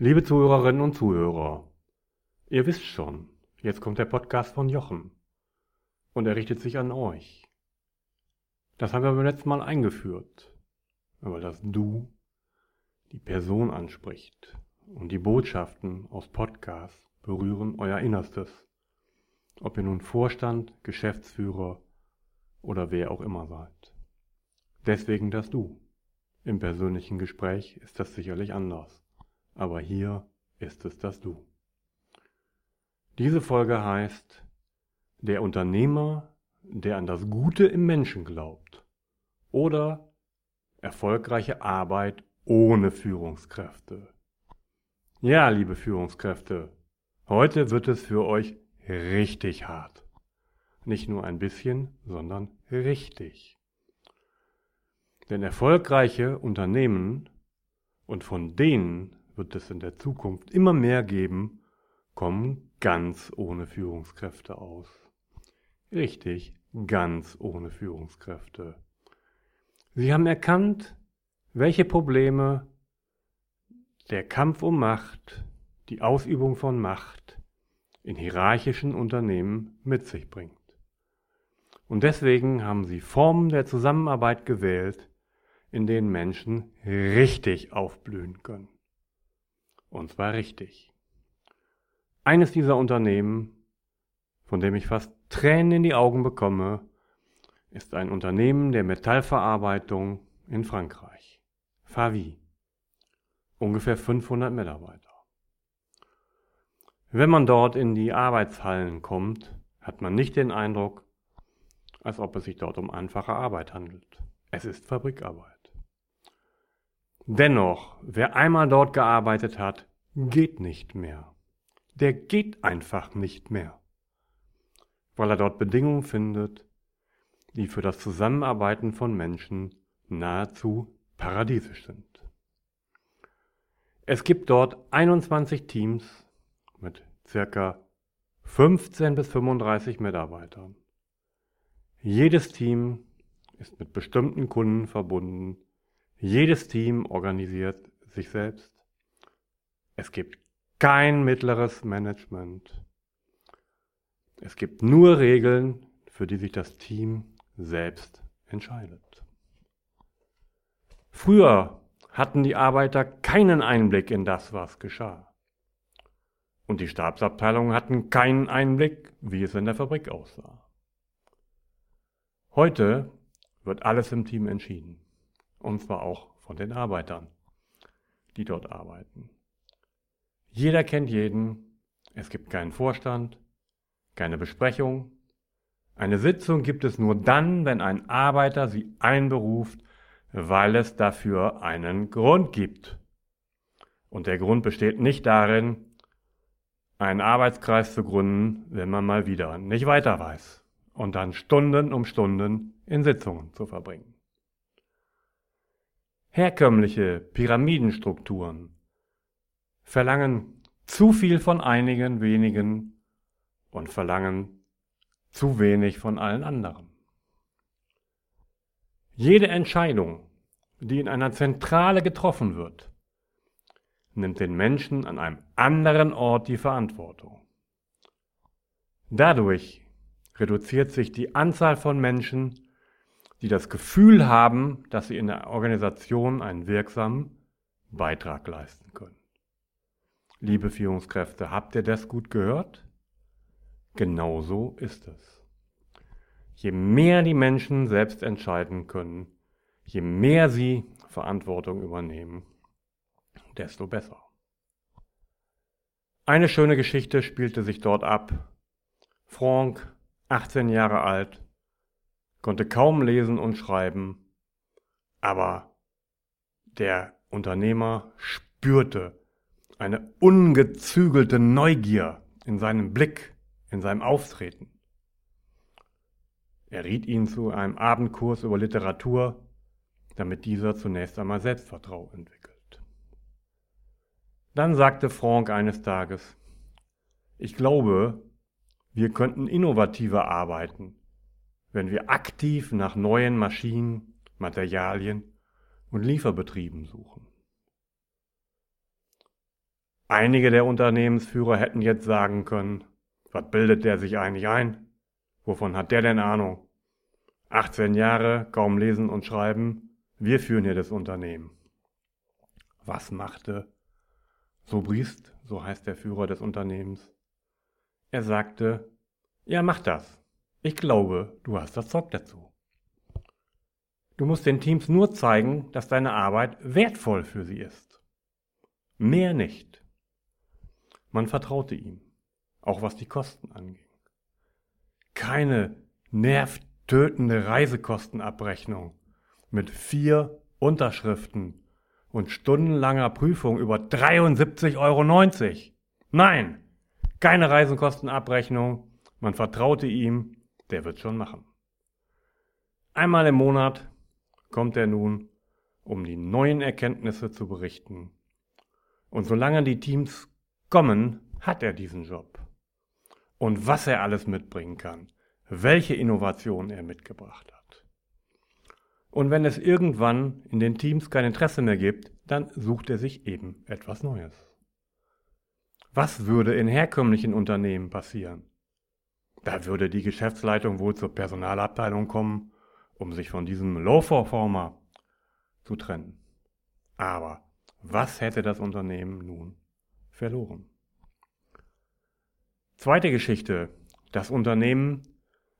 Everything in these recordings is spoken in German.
Liebe Zuhörerinnen und Zuhörer, ihr wisst schon, jetzt kommt der Podcast von Jochen und er richtet sich an euch. Das haben wir beim letzten Mal eingeführt, aber das Du die Person anspricht und die Botschaften aus Podcasts berühren euer Innerstes, ob ihr nun Vorstand, Geschäftsführer oder wer auch immer seid. Deswegen das Du. Im persönlichen Gespräch ist das sicherlich anders, aber hier ist es das Du. Diese Folge heißt Der Unternehmer, der an das Gute im Menschen glaubt oder erfolgreiche Arbeit ohne Führungskräfte. Ja, liebe Führungskräfte, heute wird es für euch richtig hart. Nicht nur ein bisschen, sondern richtig. Denn erfolgreiche Unternehmen, und von denen wird es in der Zukunft immer mehr geben, kommen ganz ohne Führungskräfte aus. Richtig, ganz ohne Führungskräfte. Sie haben erkannt, welche Probleme der Kampf um Macht, die Ausübung von Macht in hierarchischen Unternehmen mit sich bringt. Und deswegen haben sie Formen der Zusammenarbeit gewählt, in denen Menschen richtig aufblühen können. Und zwar richtig. Eines dieser Unternehmen, von dem ich fast Tränen in die Augen bekomme, ist ein Unternehmen der Metallverarbeitung in Frankreich. Favi. Ungefähr 500 Mitarbeiter. Wenn man dort in die Arbeitshallen kommt, hat man nicht den Eindruck, als ob es sich dort um einfache Arbeit handelt. Es ist Fabrikarbeit. Dennoch, wer einmal dort gearbeitet hat, geht nicht mehr. Der geht einfach nicht mehr, weil er dort Bedingungen findet, die für das Zusammenarbeiten von Menschen nahezu paradiesisch sind. Es gibt dort 21 Teams mit circa 15 bis 35 Mitarbeitern. Jedes Team ist mit bestimmten Kunden verbunden jedes Team organisiert sich selbst. Es gibt kein mittleres Management. Es gibt nur Regeln, für die sich das Team selbst entscheidet. Früher hatten die Arbeiter keinen Einblick in das, was geschah. Und die Stabsabteilungen hatten keinen Einblick, wie es in der Fabrik aussah. Heute wird alles im Team entschieden und zwar auch von den Arbeitern, die dort arbeiten. Jeder kennt jeden, es gibt keinen Vorstand, keine Besprechung. Eine Sitzung gibt es nur dann, wenn ein Arbeiter sie einberuft, weil es dafür einen Grund gibt. Und der Grund besteht nicht darin, einen Arbeitskreis zu gründen, wenn man mal wieder nicht weiter weiß und dann Stunden um Stunden in Sitzungen zu verbringen. Herkömmliche Pyramidenstrukturen verlangen zu viel von einigen wenigen und verlangen zu wenig von allen anderen. Jede Entscheidung, die in einer Zentrale getroffen wird, nimmt den Menschen an einem anderen Ort die Verantwortung. Dadurch reduziert sich die Anzahl von Menschen, die das Gefühl haben, dass sie in der Organisation einen wirksamen Beitrag leisten können. Liebe Führungskräfte, habt ihr das gut gehört? Genauso ist es. Je mehr die Menschen selbst entscheiden können, je mehr sie Verantwortung übernehmen, desto besser. Eine schöne Geschichte spielte sich dort ab. Frank, 18 Jahre alt, konnte kaum lesen und schreiben, aber der Unternehmer spürte eine ungezügelte Neugier in seinem Blick, in seinem Auftreten. Er riet ihn zu einem Abendkurs über Literatur, damit dieser zunächst einmal Selbstvertrauen entwickelt. Dann sagte Frank eines Tages, ich glaube, wir könnten innovativer arbeiten, wenn wir aktiv nach neuen Maschinen, Materialien und Lieferbetrieben suchen. Einige der Unternehmensführer hätten jetzt sagen können, was bildet der sich eigentlich ein? Wovon hat der denn Ahnung? 18 Jahre, kaum lesen und schreiben, wir führen hier das Unternehmen. Was machte Sobrist, so heißt der Führer des Unternehmens? Er sagte, ja, mach das. Ich glaube, du hast das Zeug dazu. Du musst den Teams nur zeigen, dass deine Arbeit wertvoll für sie ist. Mehr nicht. Man vertraute ihm, auch was die Kosten anging. Keine nervtötende Reisekostenabrechnung mit vier Unterschriften und stundenlanger Prüfung über 73,90 Euro. Nein, keine Reisekostenabrechnung. Man vertraute ihm, der wird schon machen. Einmal im Monat kommt er nun, um die neuen Erkenntnisse zu berichten. Und solange die Teams kommen, hat er diesen Job. Und was er alles mitbringen kann, welche Innovation er mitgebracht hat. Und wenn es irgendwann in den Teams kein Interesse mehr gibt, dann sucht er sich eben etwas Neues. Was würde in herkömmlichen Unternehmen passieren? Da würde die Geschäftsleitung wohl zur Personalabteilung kommen um sich von diesem Low-Performer zu trennen. Aber was hätte das Unternehmen nun verloren? Zweite Geschichte. Das Unternehmen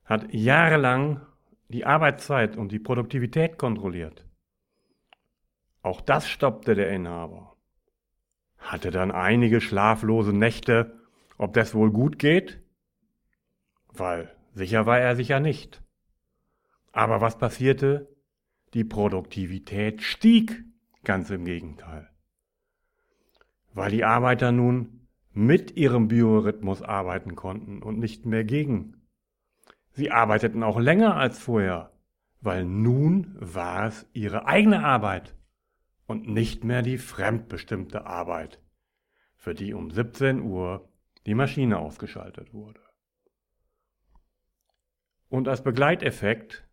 hat jahrelang die Arbeitszeit und die Produktivität kontrolliert. Auch das stoppte der Inhaber. Hatte dann einige schlaflose Nächte, ob das wohl gut geht? Weil sicher war er sich ja nicht. Aber was passierte? Die Produktivität stieg, ganz im Gegenteil. Weil die Arbeiter nun mit ihrem Biorhythmus arbeiten konnten und nicht mehr gegen. Sie arbeiteten auch länger als vorher, weil nun war es ihre eigene Arbeit und nicht mehr die fremdbestimmte Arbeit, für die um 17 Uhr die Maschine ausgeschaltet wurde. Und als Begleiteffekt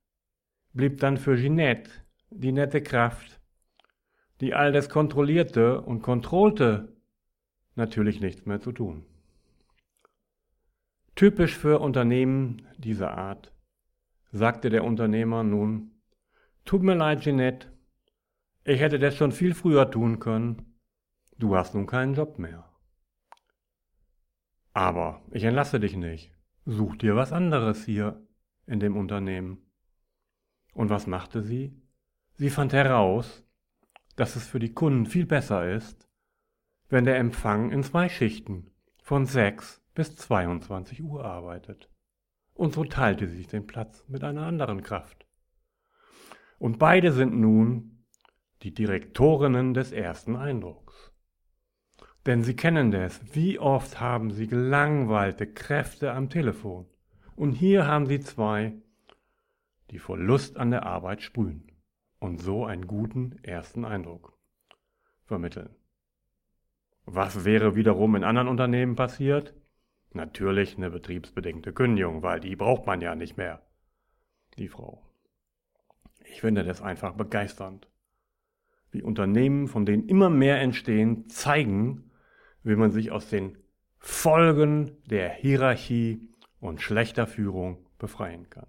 blieb dann für Ginette die nette Kraft, die all das Kontrollierte und Kontrollte natürlich nichts mehr zu tun. Typisch für Unternehmen dieser Art, sagte der Unternehmer nun, tut mir leid, Ginette, ich hätte das schon viel früher tun können, du hast nun keinen Job mehr. Aber ich entlasse dich nicht, such dir was anderes hier in dem Unternehmen. Und was machte sie? Sie fand heraus, dass es für die Kunden viel besser ist, wenn der Empfang in zwei Schichten von 6 bis 22 Uhr arbeitet. Und so teilte sie sich den Platz mit einer anderen Kraft. Und beide sind nun die Direktorinnen des ersten Eindrucks. Denn sie kennen das. Wie oft haben sie gelangweilte Kräfte am Telefon? Und hier haben sie zwei, die vor Lust an der Arbeit sprühen und so einen guten ersten Eindruck vermitteln. Was wäre wiederum in anderen Unternehmen passiert? Natürlich eine betriebsbedingte Kündigung, weil die braucht man ja nicht mehr, die Frau. Ich finde das einfach begeisternd, wie Unternehmen, von denen immer mehr entstehen, zeigen, wie man sich aus den Folgen der Hierarchie und schlechter Führung befreien kann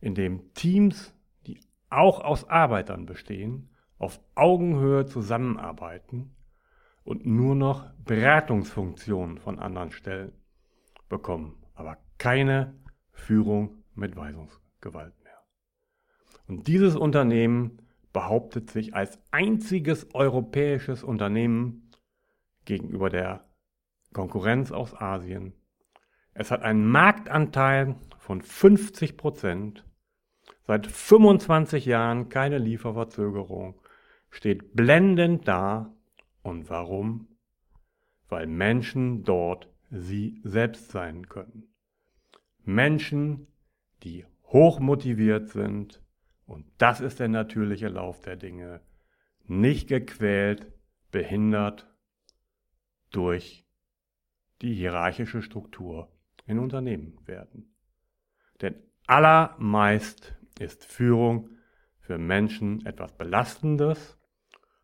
in dem Teams, die auch aus Arbeitern bestehen, auf Augenhöhe zusammenarbeiten und nur noch Beratungsfunktionen von anderen Stellen bekommen, aber keine Führung mit Weisungsgewalt mehr. Und dieses Unternehmen behauptet sich als einziges europäisches Unternehmen gegenüber der Konkurrenz aus Asien. Es hat einen Marktanteil von 50 Prozent, seit 25 Jahren keine Lieferverzögerung, steht blendend da. Und warum? Weil Menschen dort sie selbst sein können. Menschen, die hochmotiviert sind, und das ist der natürliche Lauf der Dinge, nicht gequält, behindert durch die hierarchische Struktur in Unternehmen werden. Denn allermeist ist Führung für Menschen etwas Belastendes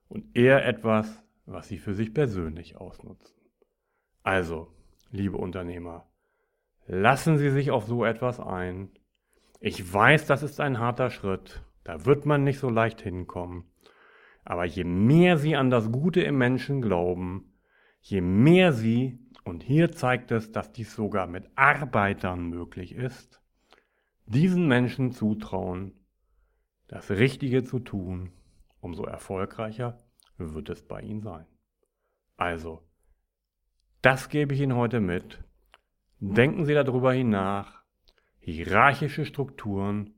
und eher etwas, was sie für sich persönlich ausnutzen. Also, liebe Unternehmer, lassen Sie sich auf so etwas ein. Ich weiß, das ist ein harter Schritt, da wird man nicht so leicht hinkommen. Aber je mehr Sie an das Gute im Menschen glauben, je mehr Sie, und hier zeigt es, dass dies sogar mit Arbeitern möglich ist, diesen Menschen zutrauen, das Richtige zu tun, umso erfolgreicher wird es bei Ihnen sein. Also, das gebe ich Ihnen heute mit. Denken Sie darüber hinach. Hierarchische Strukturen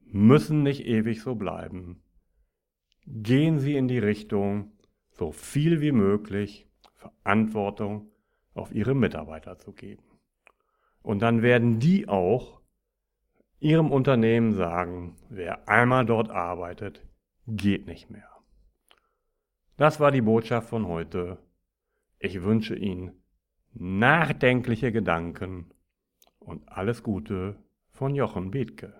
müssen nicht ewig so bleiben. Gehen Sie in die Richtung, so viel wie möglich Verantwortung auf Ihre Mitarbeiter zu geben. Und dann werden die auch Ihrem Unternehmen sagen, wer einmal dort arbeitet, geht nicht mehr. Das war die Botschaft von heute. Ich wünsche Ihnen nachdenkliche Gedanken und alles Gute von Jochen Bethke.